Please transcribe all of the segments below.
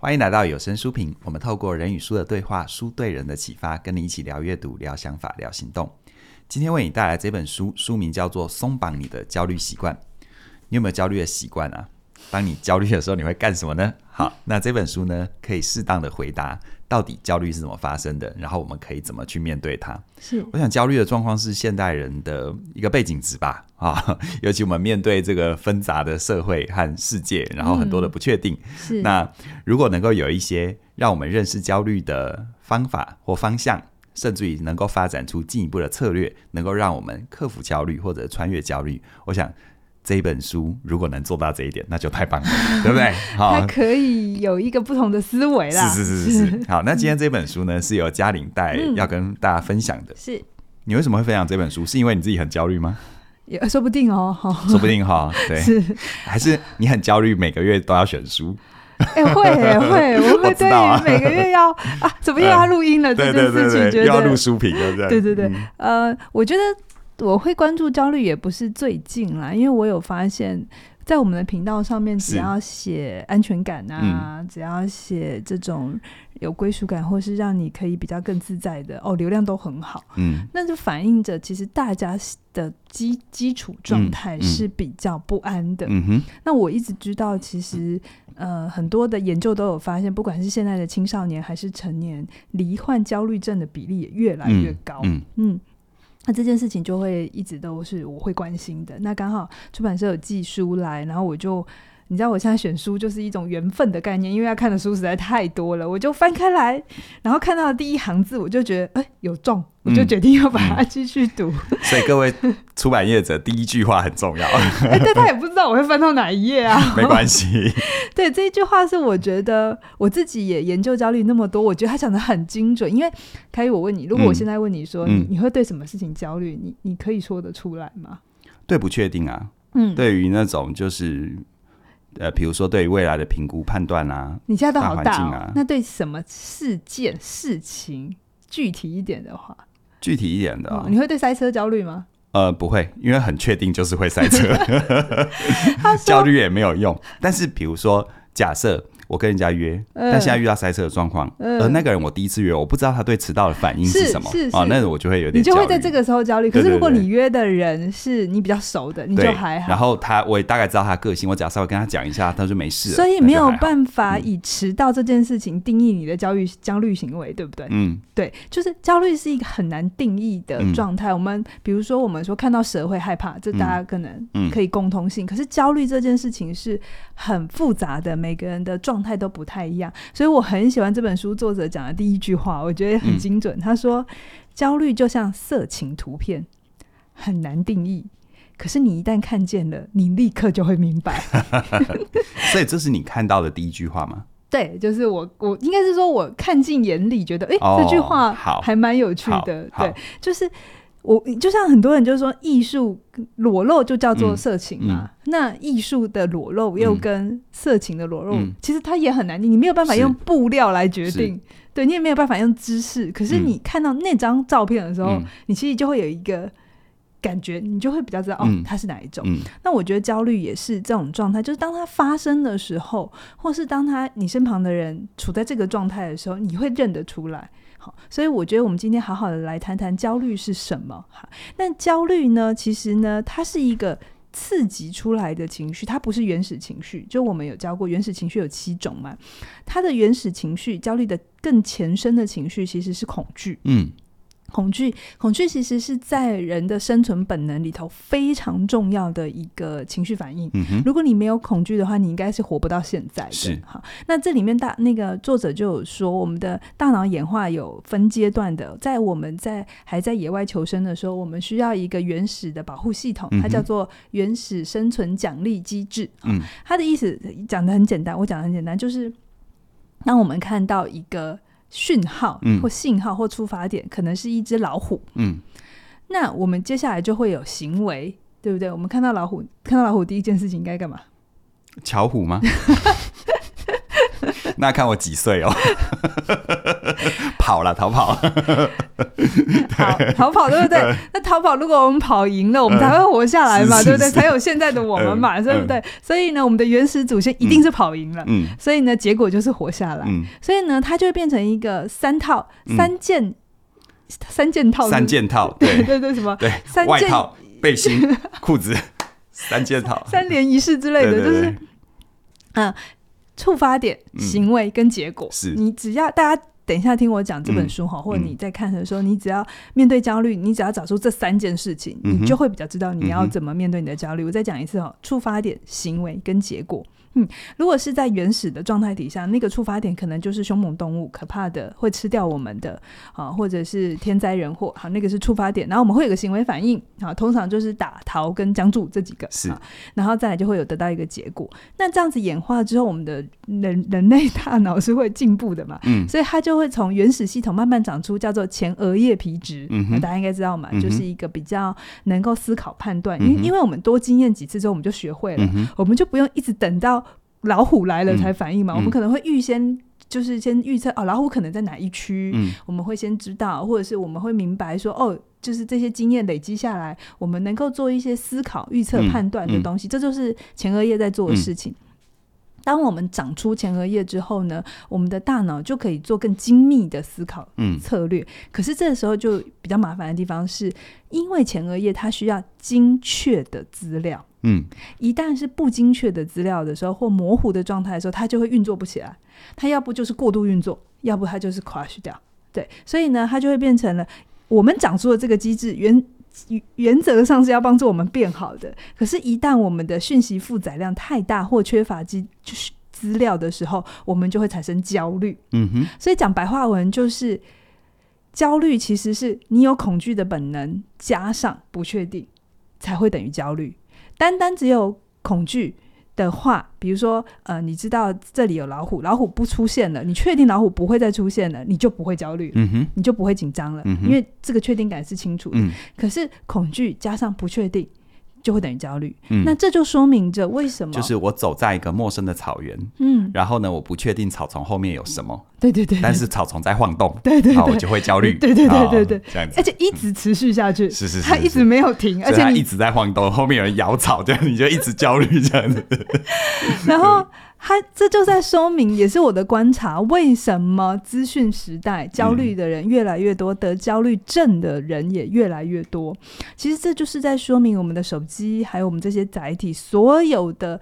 欢迎来到有声书评。我们透过人与书的对话，书对人的启发，跟你一起聊阅读、聊想法、聊行动。今天为你带来这本书，书名叫做《松绑你的焦虑习惯》。你有没有焦虑的习惯啊？当你焦虑的时候，你会干什么呢？好，那这本书呢，可以适当的回答到底焦虑是怎么发生的，然后我们可以怎么去面对它。是，我想焦虑的状况是现代人的一个背景值吧。啊，尤其我们面对这个纷杂的社会和世界，然后很多的不确定。嗯、是，那如果能够有一些让我们认识焦虑的方法或方向，甚至于能够发展出进一步的策略，能够让我们克服焦虑或者穿越焦虑，我想。这一本书如果能做到这一点，那就太棒了，对不对？好，它可以有一个不同的思维啦。是是是是是。好，那今天这本书呢，是由嘉玲带要跟大家分享的。是。你为什么会分享这本书？是因为你自己很焦虑吗？也说不定哦。说不定哈。对。是。还是你很焦虑，每个月都要选书？哎，会会，我会对每个月要啊，怎么又要录音了？这件事情，觉得要录书评，对不对？对对对。呃，我觉得。我会关注焦虑也不是最近啦，因为我有发现，在我们的频道上面，只要写安全感啊，嗯、只要写这种有归属感，或是让你可以比较更自在的哦，流量都很好。嗯，那就反映着其实大家的基基础状态是比较不安的。嗯哼，那我一直知道，其实呃很多的研究都有发现，不管是现在的青少年还是成年，罹患焦虑症的比例也越来越高。嗯。嗯那这件事情就会一直都是我会关心的。那刚好出版社有寄书来，然后我就。你知道我现在选书就是一种缘分的概念，因为要看的书实在太多了，我就翻开来，然后看到第一行字，我就觉得哎有中，我就决定要把它继续读。嗯嗯、所以各位出版业者，第一句话很重要。哎，但他也不知道我会翻到哪一页啊。没关系。对，这一句话是我觉得我自己也研究焦虑那么多，我觉得他讲的很精准。因为凯宇，我问你，如果我现在问你说，嗯、你你会对什么事情焦虑？你你可以说得出来吗？对，不确定啊。嗯，对于那种就是。呃，比如说对于未来的评估判断啊，你现在都好大哦，啊，那对什么事件事情具体一点的话，具体一点的，哦，你会对塞车焦虑吗？呃，不会，因为很确定就是会塞车，焦虑也没有用。但是比如说，假设。我跟人家约，但现在遇到塞车的状况，而那个人我第一次约，我不知道他对迟到的反应是什么，啊，那个我就会有点，你就会在这个时候焦虑。可是如果你约的人是你比较熟的，你就还好。然后他，我也大概知道他的个性，我只要稍微跟他讲一下，他就没事了。所以没有办法以迟到这件事情定义你的焦虑焦虑行为，对不对？嗯，对，就是焦虑是一个很难定义的状态。我们比如说，我们说看到蛇会害怕，这大家可能可以共通性。可是焦虑这件事情是很复杂的，每个人的状态都不太一样，所以我很喜欢这本书作者讲的第一句话，我觉得很精准。嗯、他说：“焦虑就像色情图片，很难定义，可是你一旦看见了，你立刻就会明白。”所以这是你看到的第一句话吗？对，就是我，我应该是说我看进眼里，觉得哎，哦、这句话还蛮有趣的。对，就是。我就像很多人就是说，艺术裸露就叫做色情嘛。嗯嗯、那艺术的裸露又跟色情的裸露，嗯、其实它也很难定，你没有办法用布料来决定，对，你也没有办法用姿势。可是你看到那张照片的时候，嗯、你其实就会有一个感觉，你就会比较知道、嗯、哦，它是哪一种。嗯、那我觉得焦虑也是这种状态，就是当它发生的时候，或是当它你身旁的人处在这个状态的时候，你会认得出来。所以我觉得我们今天好好的来谈谈焦虑是什么。哈，那焦虑呢，其实呢，它是一个刺激出来的情绪，它不是原始情绪。就我们有教过，原始情绪有七种嘛，它的原始情绪，焦虑的更前身的情绪其实是恐惧。嗯。恐惧，恐惧其实是在人的生存本能里头非常重要的一个情绪反应。嗯、哼如果你没有恐惧的话，你应该是活不到现在的。是好，那这里面大那个作者就有说，我们的大脑演化有分阶段的，在我们在还在野外求生的时候，我们需要一个原始的保护系统，它叫做原始生存奖励机制。嗯，它的意思讲的很简单，我讲的很简单，就是当我们看到一个。讯号或信号或出发点，可能是一只老虎。嗯，那我们接下来就会有行为，对不对？我们看到老虎，看到老虎，第一件事情应该干嘛？巧虎吗？那看我几岁哦？跑了，逃跑。好，逃跑对不对？那逃跑，如果我们跑赢了，我们才会活下来嘛，对不对？才有现在的我们嘛，对不对？所以呢，我们的原始祖先一定是跑赢了，嗯，所以呢，结果就是活下来，嗯，所以呢，它就会变成一个三套三件三件套，三件套，对对对，什么？对，外套、背心、裤子，三件套，三连仪式之类的，就是，嗯。触发点、行为跟结果，你只要大家等一下听我讲这本书哈，嗯、或者你在看的时候，嗯、你只要面对焦虑，你只要找出这三件事情，嗯、你就会比较知道你要怎么面对你的焦虑。嗯、我再讲一次哈，触发点、行为跟结果。嗯，如果是在原始的状态底下，那个触发点可能就是凶猛动物，可怕的会吃掉我们的啊，或者是天灾人祸，好，那个是触发点。然后我们会有个行为反应，啊，通常就是打、逃跟僵住这几个，是，然后再来就会有得到一个结果。那这样子演化之后，我们的人人类大脑是会进步的嘛？嗯，所以它就会从原始系统慢慢长出叫做前额叶皮质，嗯哼，大家应该知道嘛，嗯、就是一个比较能够思考判断，因、嗯、因为我们多经验几次之后，我们就学会了，嗯、我们就不用一直等到。老虎来了才反应嘛？嗯、我们可能会预先就是先预测哦，老虎可能在哪一区？嗯、我们会先知道，或者是我们会明白说哦，就是这些经验累积下来，我们能够做一些思考、预测、判断的东西，嗯嗯、这就是前额叶在做的事情。嗯、当我们长出前额叶之后呢，我们的大脑就可以做更精密的思考策略。嗯、可是这时候就比较麻烦的地方是，因为前额叶它需要精确的资料。嗯，一旦是不精确的资料的时候，或模糊的状态的时候，它就会运作不起来。它要不就是过度运作，要不它就是 crash 掉。对，所以呢，它就会变成了我们讲出的这个机制，原原则上是要帮助我们变好的。可是，一旦我们的讯息负载量太大或缺乏机就是资料的时候，我们就会产生焦虑。嗯哼，所以讲白话文就是，焦虑其实是你有恐惧的本能加上不确定，才会等于焦虑。单单只有恐惧的话，比如说，呃，你知道这里有老虎，老虎不出现了，你确定老虎不会再出现了，你就不会焦虑，嗯哼，你就不会紧张了，嗯，因为这个确定感是清楚的。嗯，可是恐惧加上不确定。就会等于焦虑，嗯，那这就说明着为什么？就是我走在一个陌生的草原，嗯，然后呢，我不确定草丛后面有什么，对对对，但是草丛在晃动，对对，然后我就会焦虑，对对对对对，这样子，而且一直持续下去，是是是，它一直没有停，而且它一直在晃动，后面有人咬草，这样你就一直焦虑这样子，然后。他这就在说明，也是我的观察，为什么资讯时代焦虑的人越来越多，得焦虑症的人也越来越多。其实这就是在说明，我们的手机还有我们这些载体，所有的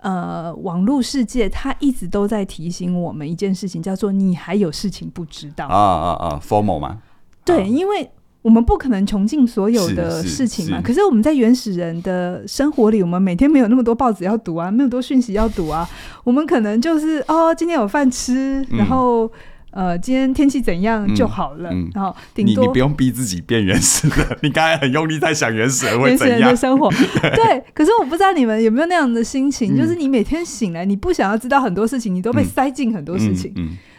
呃网络世界，它一直都在提醒我们一件事情，叫做你还有事情不知道啊啊啊，formal 吗？对，因为。我们不可能穷尽所有的事情嘛，是。是是，可是我们在原始人的生活里，我们每天没有那么多报纸要读啊，没有多讯息要读啊，我们可能就是哦，今天有饭吃，嗯、然后呃，今天天气怎样就好了，嗯嗯、然后顶多不用逼自己变原始人，你刚才很用力在想原始人会怎样原始人的生活，对，对，可是我不知道你们有没有那样的心情，嗯、就是你每天醒来，你不想要知道很多事情，你都被塞进很多事情，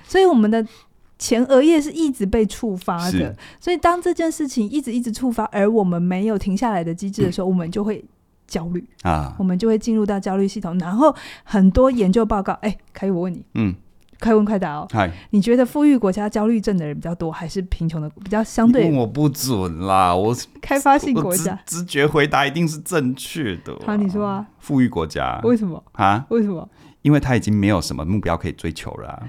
所以我们的。前额叶是一直被触发的，所以当这件事情一直一直触发，而我们没有停下来的机制的时候，嗯、我们就会焦虑啊，我们就会进入到焦虑系统。然后很多研究报告，哎、欸，可以我问你，嗯，快问快答哦，嗨你觉得富裕国家焦虑症的人比较多，还是贫穷的比较相对？问我不准啦，我开发性国家直，直觉回答一定是正确的。好，你说啊，富裕国家为什么啊？为什么？因为他已经没有什么目标可以追求了、啊。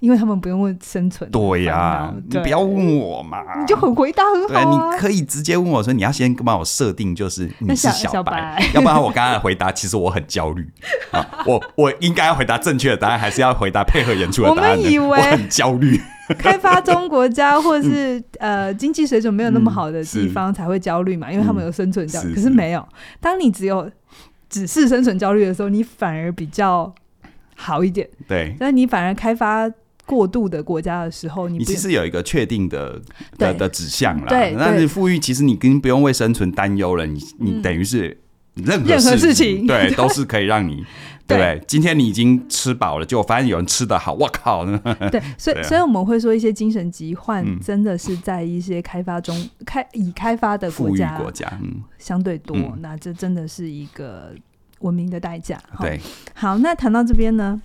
因为他们不用问生存。对呀、啊，你不要问我嘛，你就很回答很好、啊、对，你可以直接问我说，你要先帮我设定，就是你是小白，小白 要不然我刚刚的回答其实我很焦虑啊。我我应该要回答正确的答案，还是要回答配合演出的答案？我们以为我很焦虑。开发中国家或是、嗯、呃经济水准没有那么好的地方才会焦虑嘛，嗯、因为他们有生存焦虑。可是没有，当你只有只是生存焦虑的时候，你反而比较好一点。对，但你反而开发。过度的国家的时候，你，你其实有一个确定的的的指向啦。对，但是富裕其实你根本不用为生存担忧了。你你等于是任何事情，事情对，对 都是可以让你对对？今天你已经吃饱了，就发现有人吃的好，我靠！对，所所以我们会说，一些精神疾患真的是在一些开发中、嗯、开已开发的国家国家，嗯，相对多。嗯、那这真的是一个文明的代价。对，好，那谈到这边呢？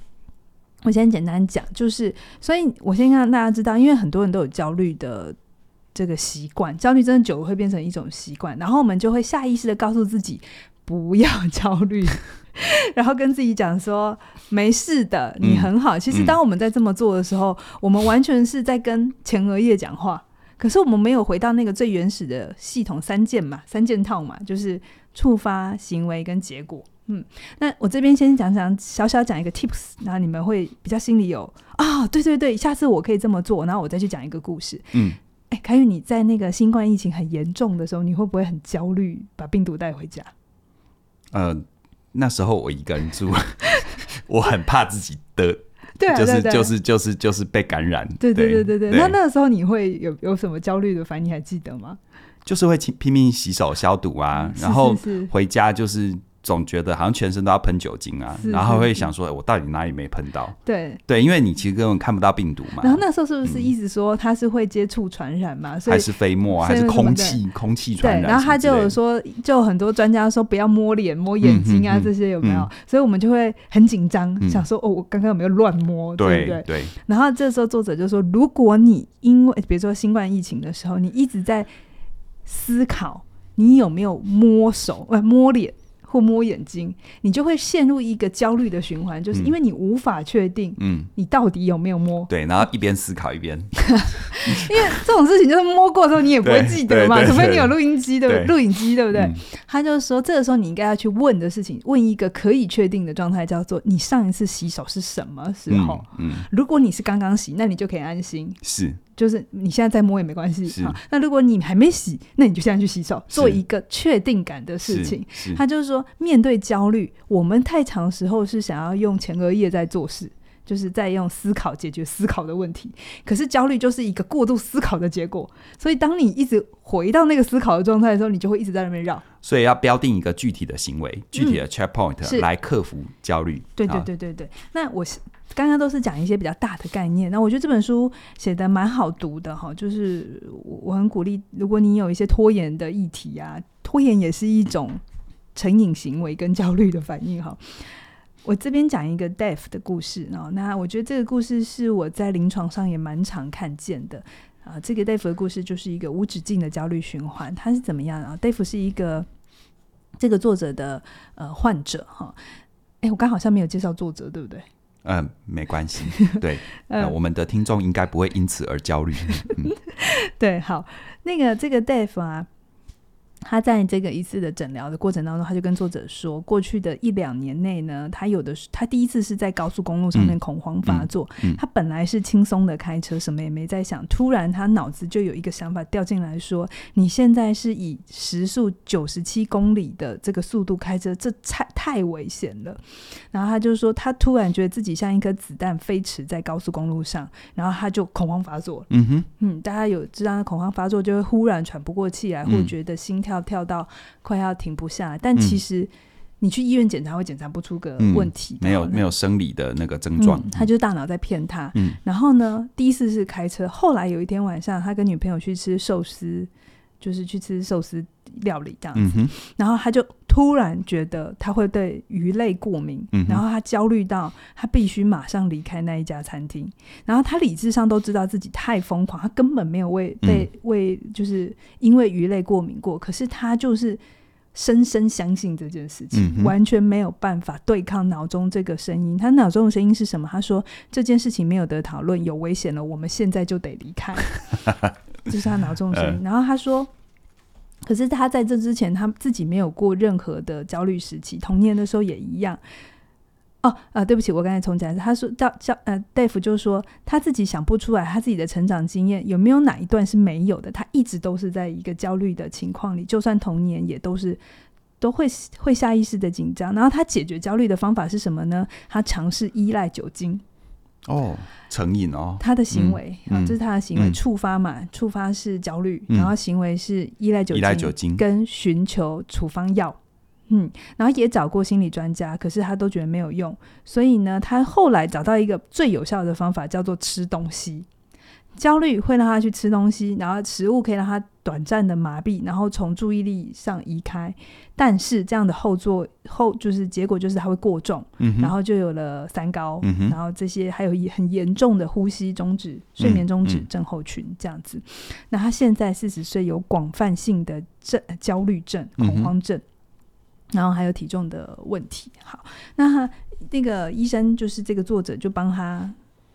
我先简单讲，就是，所以我先让大家知道，因为很多人都有焦虑的这个习惯，焦虑真的久了会变成一种习惯，然后我们就会下意识的告诉自己不要焦虑，然后跟自己讲说没事的，你很好。嗯、其实当我们在这么做的时候，嗯、我们完全是在跟前额叶讲话，可是我们没有回到那个最原始的系统三件嘛，三件套嘛，就是触发、行为跟结果。嗯，那我这边先讲讲，小小讲一个 tips，然后你们会比较心里有啊、哦，对对对，下次我可以这么做，然后我再去讲一个故事。嗯，哎，凯宇，你在那个新冠疫情很严重的时候，你会不会很焦虑，把病毒带回家？呃，那时候我一个人住，我很怕自己得，对、啊，就是就是就是就是被感染。对对对对对，对那那个时候你会有有什么焦虑的反应？你还记得吗？就是会拼命洗手消毒啊，然后回家就是。总觉得好像全身都要喷酒精啊，然后会想说，我到底哪里没喷到？对对，因为你其实根本看不到病毒嘛。然后那时候是不是一直说它是会接触传染嘛？还是飞沫啊？还是空气空气传染？然后他就有说，就很多专家说不要摸脸、摸眼睛啊，这些有没有？所以我们就会很紧张，想说哦，我刚刚有没有乱摸？对？对。然后这时候作者就说，如果你因为比如说新冠疫情的时候，你一直在思考你有没有摸手、摸脸。或摸眼睛，你就会陷入一个焦虑的循环，就是因为你无法确定，嗯，你到底有没有摸？对，然后一边思考一边，因为这种事情就是摸过之后你也不会记得嘛，除非你有录音机，对？录影机，对不对？他就是说，这个时候你应该要去问的事情，问一个可以确定的状态，叫做你上一次洗手是什么时候？嗯，如果你是刚刚洗，那你就可以安心。是。就是你现在再摸也没关系啊。那如果你还没洗，那你就现在去洗手，做一个确定感的事情。他就是说，面对焦虑，我们太长时候是想要用前额叶在做事，就是在用思考解决思考的问题。可是焦虑就是一个过度思考的结果。所以当你一直回到那个思考的状态的时候，你就会一直在那边绕。所以要标定一个具体的行为、具体的 checkpoint 来克服焦虑。对对对对对。那我是。刚刚都是讲一些比较大的概念，那我觉得这本书写的蛮好读的哈，就是我很鼓励，如果你有一些拖延的议题啊，拖延也是一种成瘾行为跟焦虑的反应哈。我这边讲一个 Dave 的故事哦，那我觉得这个故事是我在临床上也蛮常看见的啊。这个 Dave 的故事就是一个无止境的焦虑循环，他是怎么样啊？Dave 是一个这个作者的呃患者哈。哎，我刚好像没有介绍作者，对不对？嗯，没关系。对，呃，我们的听众应该不会因此而焦虑。嗯，对，好，那个这个 Dave 啊。他在这个一次的诊疗的过程当中，他就跟作者说，过去的一两年内呢，他有的他第一次是在高速公路上面恐慌发作。嗯嗯嗯、他本来是轻松的开车，什么也没在想，突然他脑子就有一个想法掉进来说：“你现在是以时速九十七公里的这个速度开车，这太太危险了。”然后他就说，他突然觉得自己像一颗子弹飞驰在高速公路上，然后他就恐慌发作。嗯哼，嗯，大家有知道恐慌发作就会忽然喘不过气来，或觉得心跳。要跳到快要停不下来，但其实你去医院检查会检查不出个问题，没有没有生理的那个症状，嗯，他就是大脑在骗他。嗯，然后呢，第一次是开车，后来有一天晚上，他跟女朋友去吃寿司，就是去吃寿司料理这样子，嗯，然后他就突然觉得他会对鱼类过敏，嗯，然后他焦虑到他必须马上离开那一家餐厅，然后他理智上都知道自己太疯狂，他根本没有为被为就是因为鱼类过敏过，可是他就是。深深相信这件事情，嗯、完全没有办法对抗脑中这个声音。他脑中的声音是什么？他说这件事情没有得讨论，有危险了，我们现在就得离开。这是他脑中的声音。呃、然后他说，可是他在这之前，他自己没有过任何的焦虑时期，童年的时候也一样。哦，呃，对不起，我刚才重讲。他说叫叫呃，Dave 就说他自己想不出来他自己的成长经验有没有哪一段是没有的。他一直都是在一个焦虑的情况里，就算童年也都是都会会下意识的紧张。然后他解决焦虑的方法是什么呢？他尝试依赖酒精。哦，成瘾哦。他的行为啊，这是他的行为触发嘛？触发是焦虑，嗯、然后行为是依赖酒精，依赖酒精跟寻求处方药。嗯，然后也找过心理专家，可是他都觉得没有用，所以呢，他后来找到一个最有效的方法，叫做吃东西。焦虑会让他去吃东西，然后食物可以让他短暂的麻痹，然后从注意力上移开。但是这样的后座后就是结果就是他会过重，嗯、然后就有了三高，嗯、然后这些还有很严重的呼吸中止、睡眠中止症候群这样子。那他现在四十岁，有广泛性的症焦虑症、恐慌症，嗯、然后还有体重的问题。好，那他那个医生就是这个作者就帮他。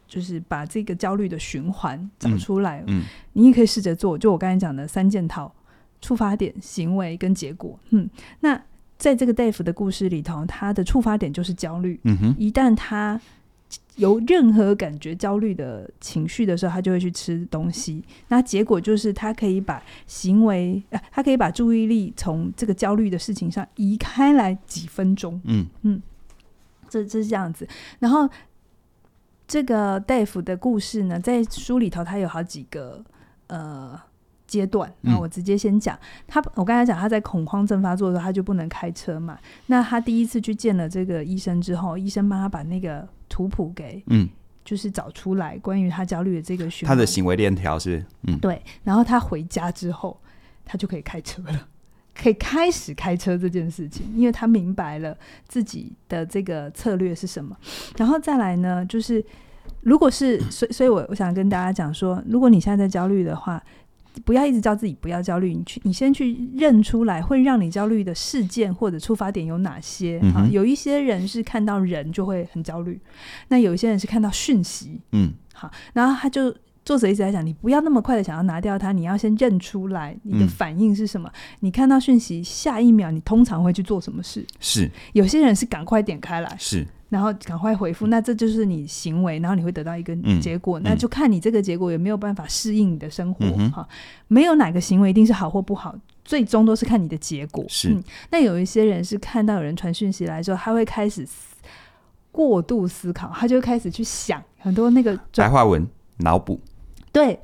就是把这个焦虑的循环找出来，嗯，嗯，你也可以试着做。就我刚才讲的三件套：触发点、行为跟结果。嗯，那在这个 Dave 的故事里头，他的触发点就是焦虑。嗯哼，一旦他有任何感觉焦虑的情绪的时候，他就会去吃东西。那结果就是他可以把行为，呃，他可以把注意力从这个焦虑的事情上移开来几分钟。嗯嗯，这这是这样子。然后。这个 Dave 的故事呢，在书里头，他有好几个呃阶段。那我直接先讲、嗯、他。我刚才讲他在恐慌症发作的时候，他就不能开车嘛。那他第一次去见了这个医生之后，医生帮他把那个图谱给嗯，就是找出来关于他焦虑的这个循环，他的行为链条是嗯对。然后他回家之后，他就可以开车了。可以开始开车这件事情，因为他明白了自己的这个策略是什么。然后再来呢，就是如果是 所以，所以我我想跟大家讲说，如果你现在在焦虑的话，不要一直叫自己不要焦虑，你去你先去认出来会让你焦虑的事件或者出发点有哪些。嗯、啊，有一些人是看到人就会很焦虑，那有一些人是看到讯息。嗯，好，然后他就。作者一直在讲，你不要那么快的想要拿掉它，你要先认出来你的反应是什么。嗯、你看到讯息，下一秒你通常会去做什么事？是有些人是赶快点开来，是然后赶快回复，那这就是你行为，然后你会得到一个结果，嗯、那就看你这个结果有没有办法适应你的生活哈。没有哪个行为一定是好或不好，最终都是看你的结果。是、嗯、那有一些人是看到有人传讯息来之后，他会开始过度思考，他就会开始去想很多那个白话文脑补。对，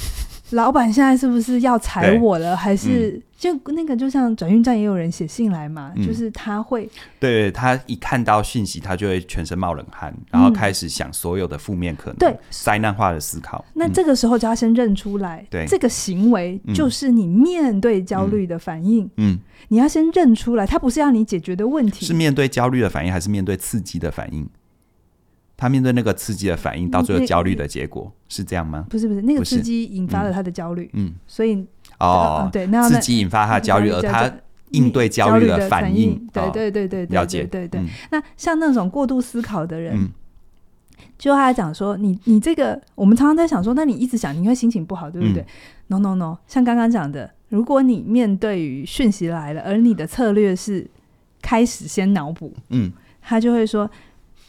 老板现在是不是要裁我了？还是、嗯、就那个，就像转运站也有人写信来嘛，嗯、就是他会，对他一看到讯息，他就会全身冒冷汗，然后开始想所有的负面可能，对。灾难化的思考。那这个时候就要先认出来，对、嗯、这个行为就是你面对焦虑的反应。嗯，你要先认出来，他不是要你解决的问题，是面对焦虑的反应，还是面对刺激的反应？他面对那个刺激的反应，到最后焦虑的结果是这样吗？不是不是，那个刺激引发了他的焦虑，嗯，所以哦，对，那刺激引发他的焦虑，而他应对焦虑的反应，对对对对，了解，对对。那像那种过度思考的人，就他讲说，你你这个，我们常常在想说，那你一直想，你会心情不好，对不对？No No No，像刚刚讲的，如果你面对于讯息来了，而你的策略是开始先脑补，嗯，他就会说。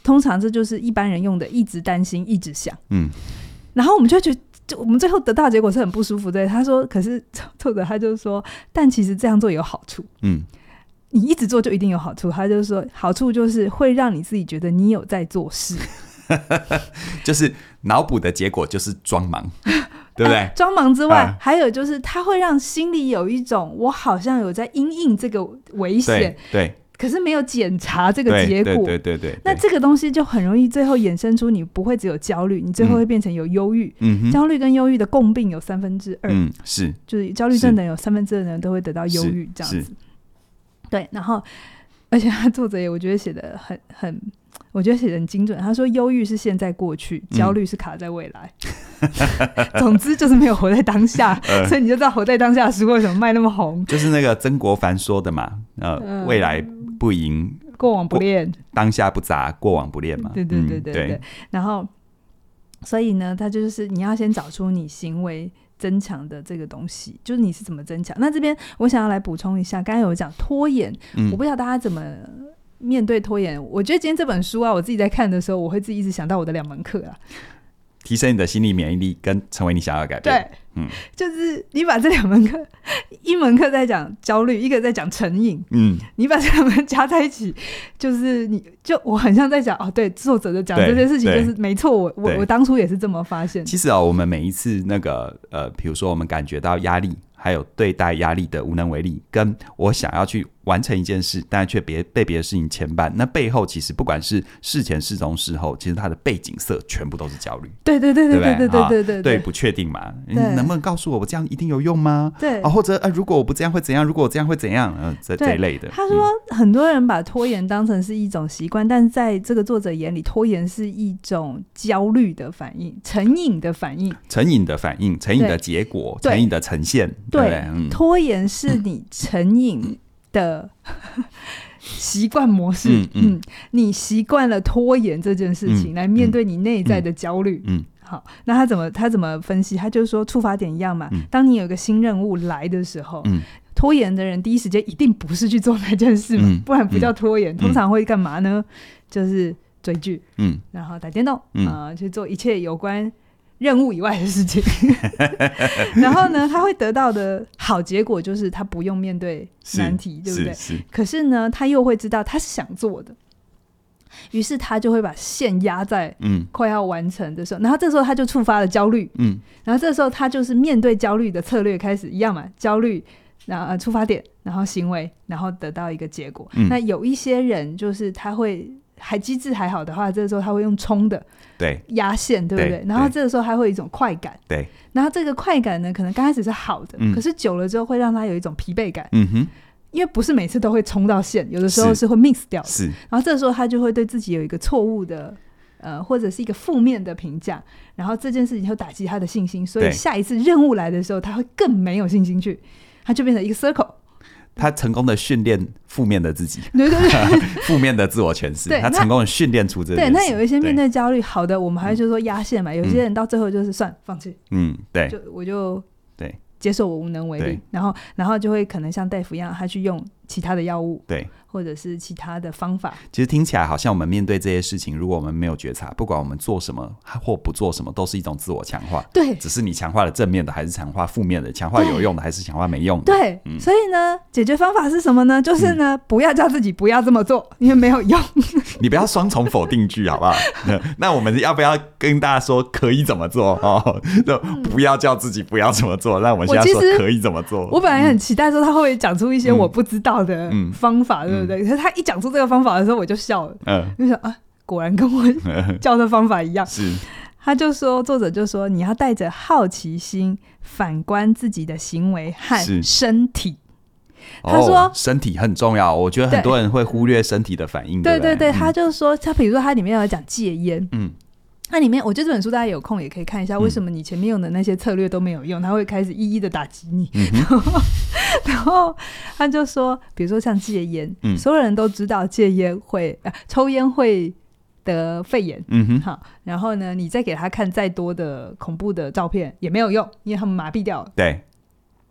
通常这就是一般人用的，一直担心，一直想，嗯，然后我们就觉得，就我们最后得到的结果是很不舒服。对，他说，可是 作者他就说，但其实这样做有好处，嗯，你一直做就一定有好处。他就说，好处就是会让你自己觉得你有在做事，就是脑补的结果就是装忙，对不对？啊、装忙之外，啊、还有就是他会让心里有一种我好像有在因应这个危险，对。对可是没有检查这个结果，对对对对，那这个东西就很容易最后衍生出你不会只有焦虑，你最后会变成有忧郁。嗯，焦虑跟忧郁的共病有三分之二，嗯，是，就是焦虑症的人有三分之二的人都会得到忧郁这样子。对，然后而且他作者也我觉得写的很很，我觉得写的很精准。他说忧郁是现在过去，焦虑是卡在未来。总之就是没有活在当下，所以你就知道活在当下的书为什么卖那么红。就是那个曾国藩说的嘛，呃，未来。不赢，过往不恋，当下不杂，过往不恋嘛。对对对对对。嗯、然后，所以呢，他就是你要先找出你行为增强的这个东西，就是你是怎么增强。那这边我想要来补充一下，刚才有讲拖延，嗯、我不知道大家怎么面对拖延。我觉得今天这本书啊，我自己在看的时候，我会自己一直想到我的两门课啊。提升你的心理免疫力，跟成为你想要的改变。对，嗯，就是你把这两门课，一门课在讲焦虑，一个在讲成瘾。嗯，你把这两门加在一起，就是你就我很像在讲哦，对，作者的讲这件事情就是没错。我我我当初也是这么发现。其实哦，我们每一次那个呃，比如说我们感觉到压力，还有对待压力的无能为力，跟我想要去完成一件事，但却别被别的事情牵绊。那背后其实不管是事前、事中、事后，其实它的背景色全部都是焦虑。对对对对对对对对对对，不确定嘛？你能不能告诉我，我这样一定有用吗？对啊，或者呃，如果我不这样会怎样？如果我这样会怎样？嗯，这这一类的。他说，很多人把拖延当成是一种习惯，但在这个作者眼里，拖延是一种焦虑的反应，成瘾的反应，成瘾的反应，成瘾的结果，成瘾的呈现。对，拖延是你成瘾的习惯模式。嗯嗯，你习惯了拖延这件事情来面对你内在的焦虑。嗯，好，那他怎么他怎么分析？他就是说，触发点一样嘛。当你有个新任务来的时候，拖延的人第一时间一定不是去做那件事嘛，不然不叫拖延。通常会干嘛呢？就是追剧，嗯，然后打电动，啊，去做一切有关。任务以外的事情，然后呢，他会得到的好结果就是他不用面对难题，对不对？可是呢，他又会知道他是想做的，于是他就会把线压在嗯快要完成的时候，嗯、然后这时候他就触发了焦虑，嗯，然后这时候他就是面对焦虑的策略开始一样嘛，焦虑，然后出发点，然后行为，然后得到一个结果。嗯、那有一些人就是他会。还机制还好的话，这个时候他会用冲的，对，压线，对不对？然后这个时候他会有一种快感，对。然后这个快感呢，可能刚开始是好的，可是久了之后会让他有一种疲惫感，嗯哼。因为不是每次都会冲到线，有的时候是会 miss 掉，是。然后这个时候他就会对自己有一个错误的，呃，或者是一个负面的评价，然后这件事情就打击他的信心，所以下一次任务来的时候，他会更没有信心去，他就变成一个 circle。他成功的训练负面的自己，对对对，负面的自我诠释。他成功的训练出这个。对，那有一些面对。焦虑，好的，我们还是就说压线嘛。有些人到最后就是算放弃，嗯，对，就我就对。接受我无能为力，然后然后就会可能像大夫一样，他去用其他的药物，对。或者是其他的方法，其实听起来好像我们面对这些事情，如果我们没有觉察，不管我们做什么或不做什么，都是一种自我强化。对，只是你强化了正面的，还是强化负面的？强化有用的，还是强化没用的？对，嗯、所以呢，解决方法是什么呢？就是呢，嗯、不要叫自己不要这么做，因为没有用。你不要双重否定句，好不好？那我们要不要跟大家说可以怎么做？哦，就不要叫自己不要怎么做。那我们现在说可以怎么做？我本来很期待说他会不会讲出一些我不知道的方法，嗯、对不对？可是他一讲出。这个方法的时候，我就笑了。嗯，就想啊，果然跟我教的方法一样。是，他就说，作者就说，你要带着好奇心反观自己的行为和身体。他说，身体很重要。我觉得很多人会忽略身体的反应。对对对，他就说，他比如说，他里面有讲戒烟。嗯。那里面，我觉得这本书大家有空也可以看一下，为什么你前面用的那些策略都没有用？他会开始一一的打击你。然后他就说，比如说像戒烟，嗯、所有人都知道戒烟会、啊、抽烟会得肺炎。嗯哼，好，然后呢，你再给他看再多的恐怖的照片也没有用，因为他们麻痹掉了。对，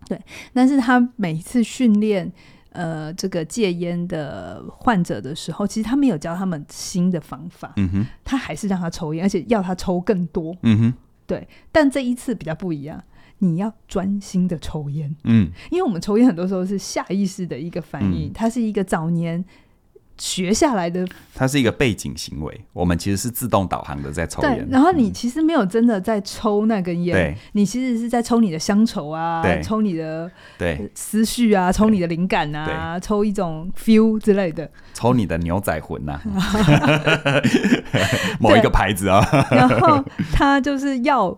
对，但是他每一次训练。呃，这个戒烟的患者的时候，其实他没有教他们新的方法，嗯哼，他还是让他抽烟，而且要他抽更多，嗯哼，对。但这一次比较不一样，你要专心的抽烟，嗯，因为我们抽烟很多时候是下意识的一个反应，嗯、它是一个早年。学下来的，它是一个背景行为。我们其实是自动导航的在抽烟，然后你其实没有真的在抽那根烟，嗯、你其实是在抽你的乡愁啊，抽你的对。思绪啊，抽你的灵感啊，抽一种 feel 之类的，抽你的牛仔魂呐、啊，某一个牌子啊。然后他就是要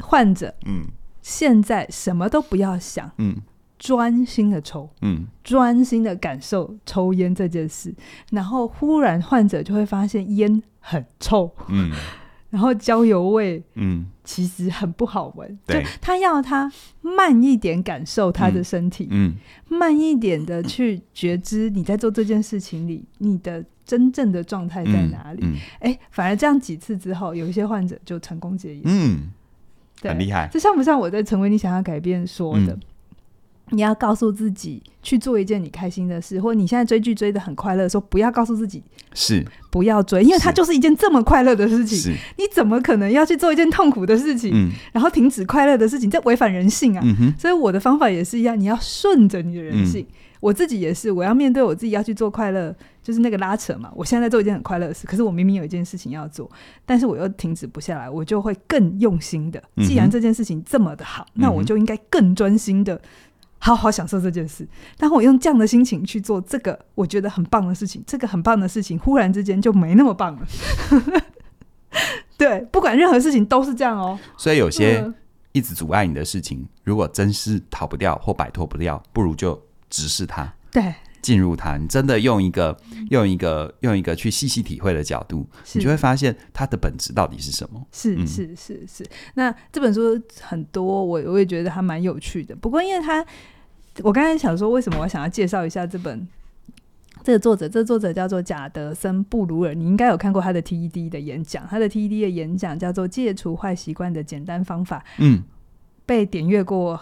患者，嗯，现在什么都不要想，嗯。专心的抽，嗯，专心的感受抽烟这件事，然后忽然患者就会发现烟很臭，嗯，然后焦油味，嗯，其实很不好闻，对，就他要他慢一点感受他的身体，嗯，嗯，慢一点的去觉知你在做这件事情里，你的真正的状态在哪里？哎、嗯。嗯，反而这样几次之后，有一些患者就成功戒烟，嗯，对，很厉害，这像不像我在成为你想要改变说的？嗯你要告诉自己去做一件你开心的事，或者你现在追剧追的很快乐的时候，不要告诉自己是不要追，因为它就是一件这么快乐的事情，你怎么可能要去做一件痛苦的事情，嗯、然后停止快乐的事情？这违反人性啊！嗯、所以我的方法也是一样，你要顺着你的人性。嗯、我自己也是，我要面对我自己要去做快乐，就是那个拉扯嘛。我现在在做一件很快乐的事，可是我明明有一件事情要做，但是我又停止不下来，我就会更用心的。既然这件事情这么的好，嗯、那我就应该更专心的。好好享受这件事。当我用这样的心情去做这个我觉得很棒的事情，这个很棒的事情，忽然之间就没那么棒了。对，不管任何事情都是这样哦。所以有些一直阻碍你的事情，嗯、如果真是逃不掉或摆脱不掉，不如就直视它。对。进入它，你真的用一个用一个用一个去细细体会的角度，你就会发现它的本质到底是什么？是、嗯、是是是。那这本书很多，我我也觉得它蛮有趣的。不过，因为它，我刚才想说，为什么我想要介绍一下这本这个作者？这个作者叫做贾德森·布鲁尔，你应该有看过他的 TED 的演讲。他的 TED 的演讲叫做《戒除坏习惯的简单方法》，嗯，被点阅过。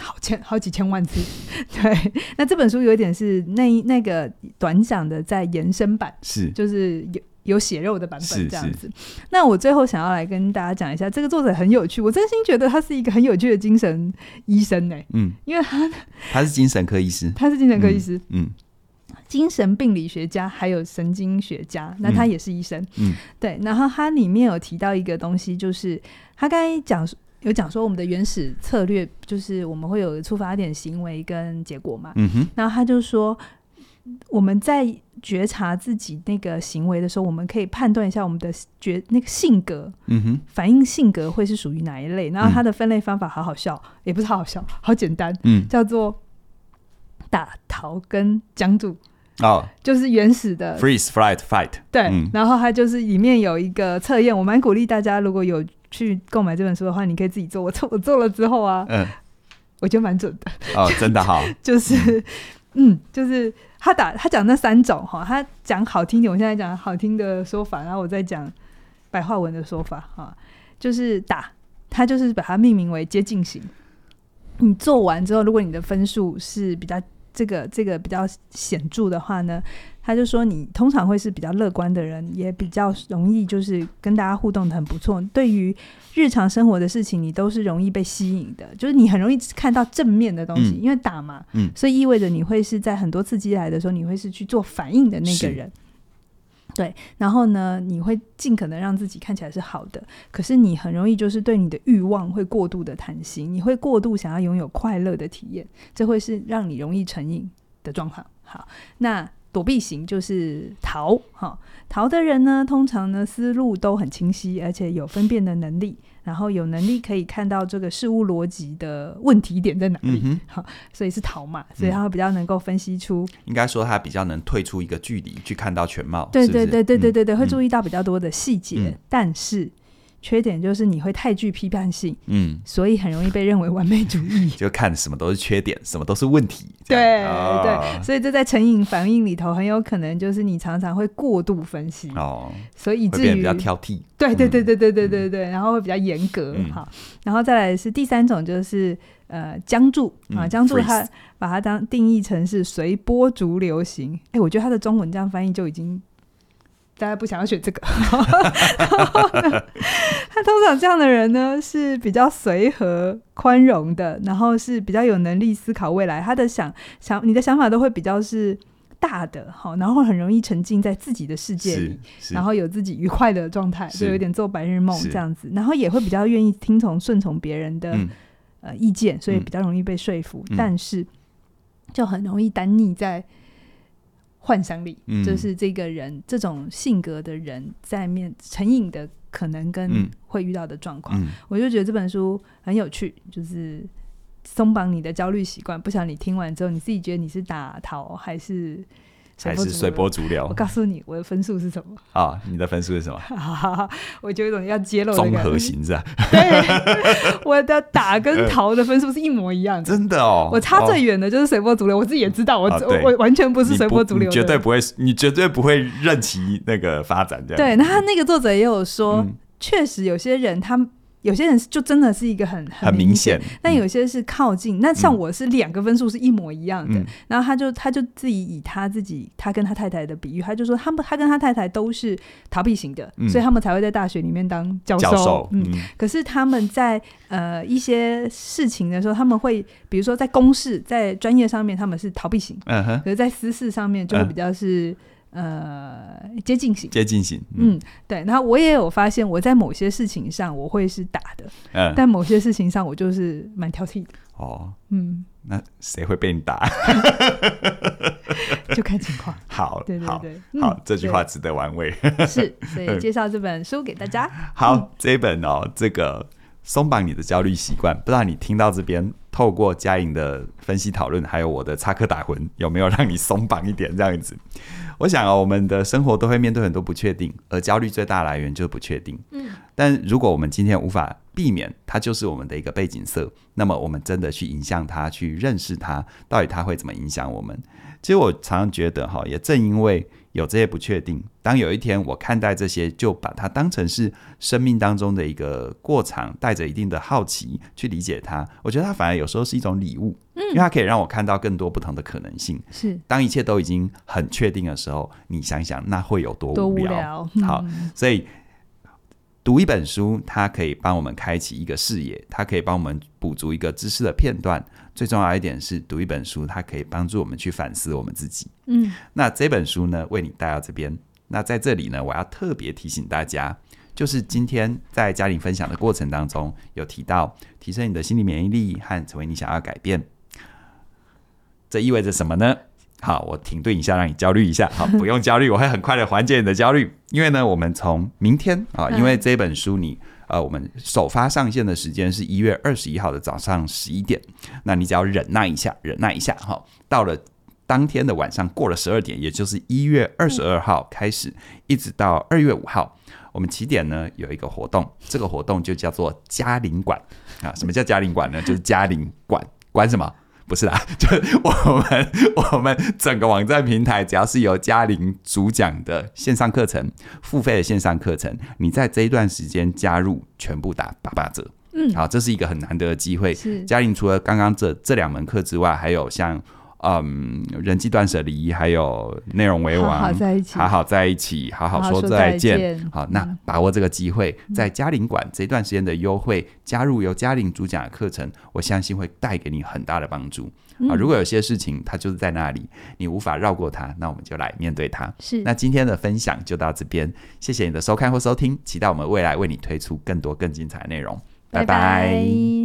好千好几千万字，对。那这本书有一点是那那个短讲的在延伸版，是就是有有血肉的版本这样子。那我最后想要来跟大家讲一下，这个作者很有趣，我真心觉得他是一个很有趣的精神医生呢。嗯，因为他他是精神科医师，他是精神科医师，嗯，嗯，精神病理学家还有神经学家，那他也是医生，嗯，对。然后他里面有提到一个东西，就是他刚才讲。有讲说我们的原始策略就是我们会有出发点、行为跟结果嘛。嗯哼。然后他就说，我们在觉察自己那个行为的时候，我们可以判断一下我们的觉那个性格，嗯哼，反应性格会是属于哪一类。然后他的分类方法好好笑，嗯、也不是好好笑，好简单，嗯，叫做打逃跟僵住。哦，就是原始的 freeze, flight, fight。对、嗯，然后他就是里面有一个测验，我蛮鼓励大家如果有。去购买这本书的话，你可以自己做。我做我做了之后啊，嗯，我觉得蛮准的。哦，真的好。就是，嗯，就是他打他讲那三种哈，他讲好听点，我现在讲好听的说法，然后我再讲白话文的说法哈。就是打，他就是把它命名为接近型。你做完之后，如果你的分数是比较这个这个比较显著的话呢，他就说，你通常会是比较乐观的人，也比较容易就是跟大家互动的很不错。对于日常生活的事情，你都是容易被吸引的，就是你很容易看到正面的东西，嗯、因为打嘛，嗯，所以意味着你会是在很多刺激来的时候，你会是去做反应的那个人。对，然后呢，你会尽可能让自己看起来是好的，可是你很容易就是对你的欲望会过度的贪心，你会过度想要拥有快乐的体验，这会是让你容易成瘾的状况。好，那。躲避型就是逃，哈，逃的人呢，通常呢思路都很清晰，而且有分辨的能力，然后有能力可以看到这个事物逻辑的问题点在哪里，好、嗯，所以是逃嘛，所以他会比较能够分析出，应该说他比较能退出一个距离去看到全貌，对对对对对对对，嗯、会注意到比较多的细节，嗯、但是。缺点就是你会太具批判性，嗯，所以很容易被认为完美主义，就看什么都是缺点，什么都是问题。对、哦、对，所以这在成瘾反应里头很有可能就是你常常会过度分析哦，所以以至于比较挑剔。对对对对对对对对，然后会比较严格。嗯、好，然后再来是第三种就是呃僵住啊，僵住它把它当定义成是随波逐流型。哎，我觉得它的中文这样翻译就已经。大家不想要选这个，他通常这样的人呢是比较随和、宽容的，然后是比较有能力思考未来。他的想想，你的想法都会比较是大的，好，然后很容易沉浸在自己的世界里，然后有自己愉快的状态，就有点做白日梦这样子。然后也会比较愿意听从、顺从别人的、嗯、呃意见，所以比较容易被说服，嗯、但是就很容易单溺在。幻想力，就是这个人、嗯、这种性格的人在面成瘾的可能跟会遇到的状况、嗯，我就觉得这本书很有趣，就是松绑你的焦虑习惯。不晓得你听完之后，你自己觉得你是打逃还是？还是随波逐流。我告诉你，我的分数是什么？啊、哦，你的分数是什么？我就有一种要揭露综合型是吧？对，我的打跟逃的分数是一模一样的。真的哦，我差最远的就是随波逐流、哦。我自己也知道，我、哦、我完全不是随波逐流，绝对不会，你绝对不会任其那个发展这样。对，那他那个作者也有说，嗯、确实有些人他。有些人就真的是一个很很明显，但有些是靠近。嗯、那像我是两个分数是一模一样的，嗯、然后他就他就自己以他自己他跟他太太的比喻，他就说他们他跟他太太都是逃避型的、嗯，所以他们才会在大学里面当教授。教授嗯，嗯，可是他们在呃一些事情的时候，他们会比如说在公事在专业上面他们是逃避型，嗯哼，可是在私事上面就会比较是。呃接近型，接近型，嗯，嗯，对。然后我也有发现，我在某些事情上我会是打的，嗯，但某些事情上我就是蛮挑剔的。哦，嗯，那谁会被你打？就看情况。好，对对对，好，嗯、这句话值得玩味。是，所以介绍这本书给大家。好，嗯、这一本哦，这个松绑你的焦虑习惯，不知道你听到这边，透过嘉颖的分析讨论，还有我的插科打诨，有没有让你松绑一点这样子？我想啊，我们的生活都会面对很多不确定，而焦虑最大来源就是不确定。嗯，但如果我们今天无法避免，它就是我们的一个背景色，那么我们真的去影响它，去认识它，到底它会怎么影响我们？其实我常常觉得哈，也正因为有这些不确定，当有一天我看待这些，就把它当成是生命当中的一个过场，带着一定的好奇去理解它，我觉得它反而有时候是一种礼物，嗯，因为它可以让我看到更多不同的可能性。是，当一切都已经很确定的时候，你想想那会有多无聊？多无聊。嗯、好，所以。读一本书，它可以帮我们开启一个视野，它可以帮我们补足一个知识的片段。最重要一点是，读一本书，它可以帮助我们去反思我们自己。嗯，那这本书呢，为你带到这边。那在这里呢，我要特别提醒大家，就是今天在佳莹分享的过程当中，有提到提升你的心理免疫力和成为你想要改变。这意味着什么呢？好，我停顿一下，让你焦虑一下。好，不用焦虑，我会很快的缓解你的焦虑。因为呢，我们从明天啊，因为这本书你呃，我们首发上线的时间是一月二十一号的早上十一点，那你只要忍耐一下，忍耐一下哈。到了当天的晚上过了十二点，也就是一月二十二号开始，一直到二月五号，我们起点呢有一个活动，这个活动就叫做嘉陵馆啊。什么叫嘉陵馆呢？就是嘉陵馆，管什么？不是啦，就我们我们整个网站平台，只要是由嘉玲主讲的线上课程，付费的线上课程，你在这一段时间加入，全部打八八折。嗯，好，这是一个很难得的机会。是嘉玲除了刚刚这这两门课之外，还有像。嗯，人际断舍离，还有内容为王，好好在一起，好好在一起，好好说再见。好，再见好，那把握这个机会，嗯、在嘉陵馆这段时间的优惠，加入由嘉玲主讲的课程，我相信会带给你很大的帮助。嗯、啊，如果有些事情它就是在那里，你无法绕过它，那我们就来面对它。是，那今天的分享就到这边，谢谢你的收看或收听，期待我们未来为你推出更多更精彩的内容。拜拜。拜拜。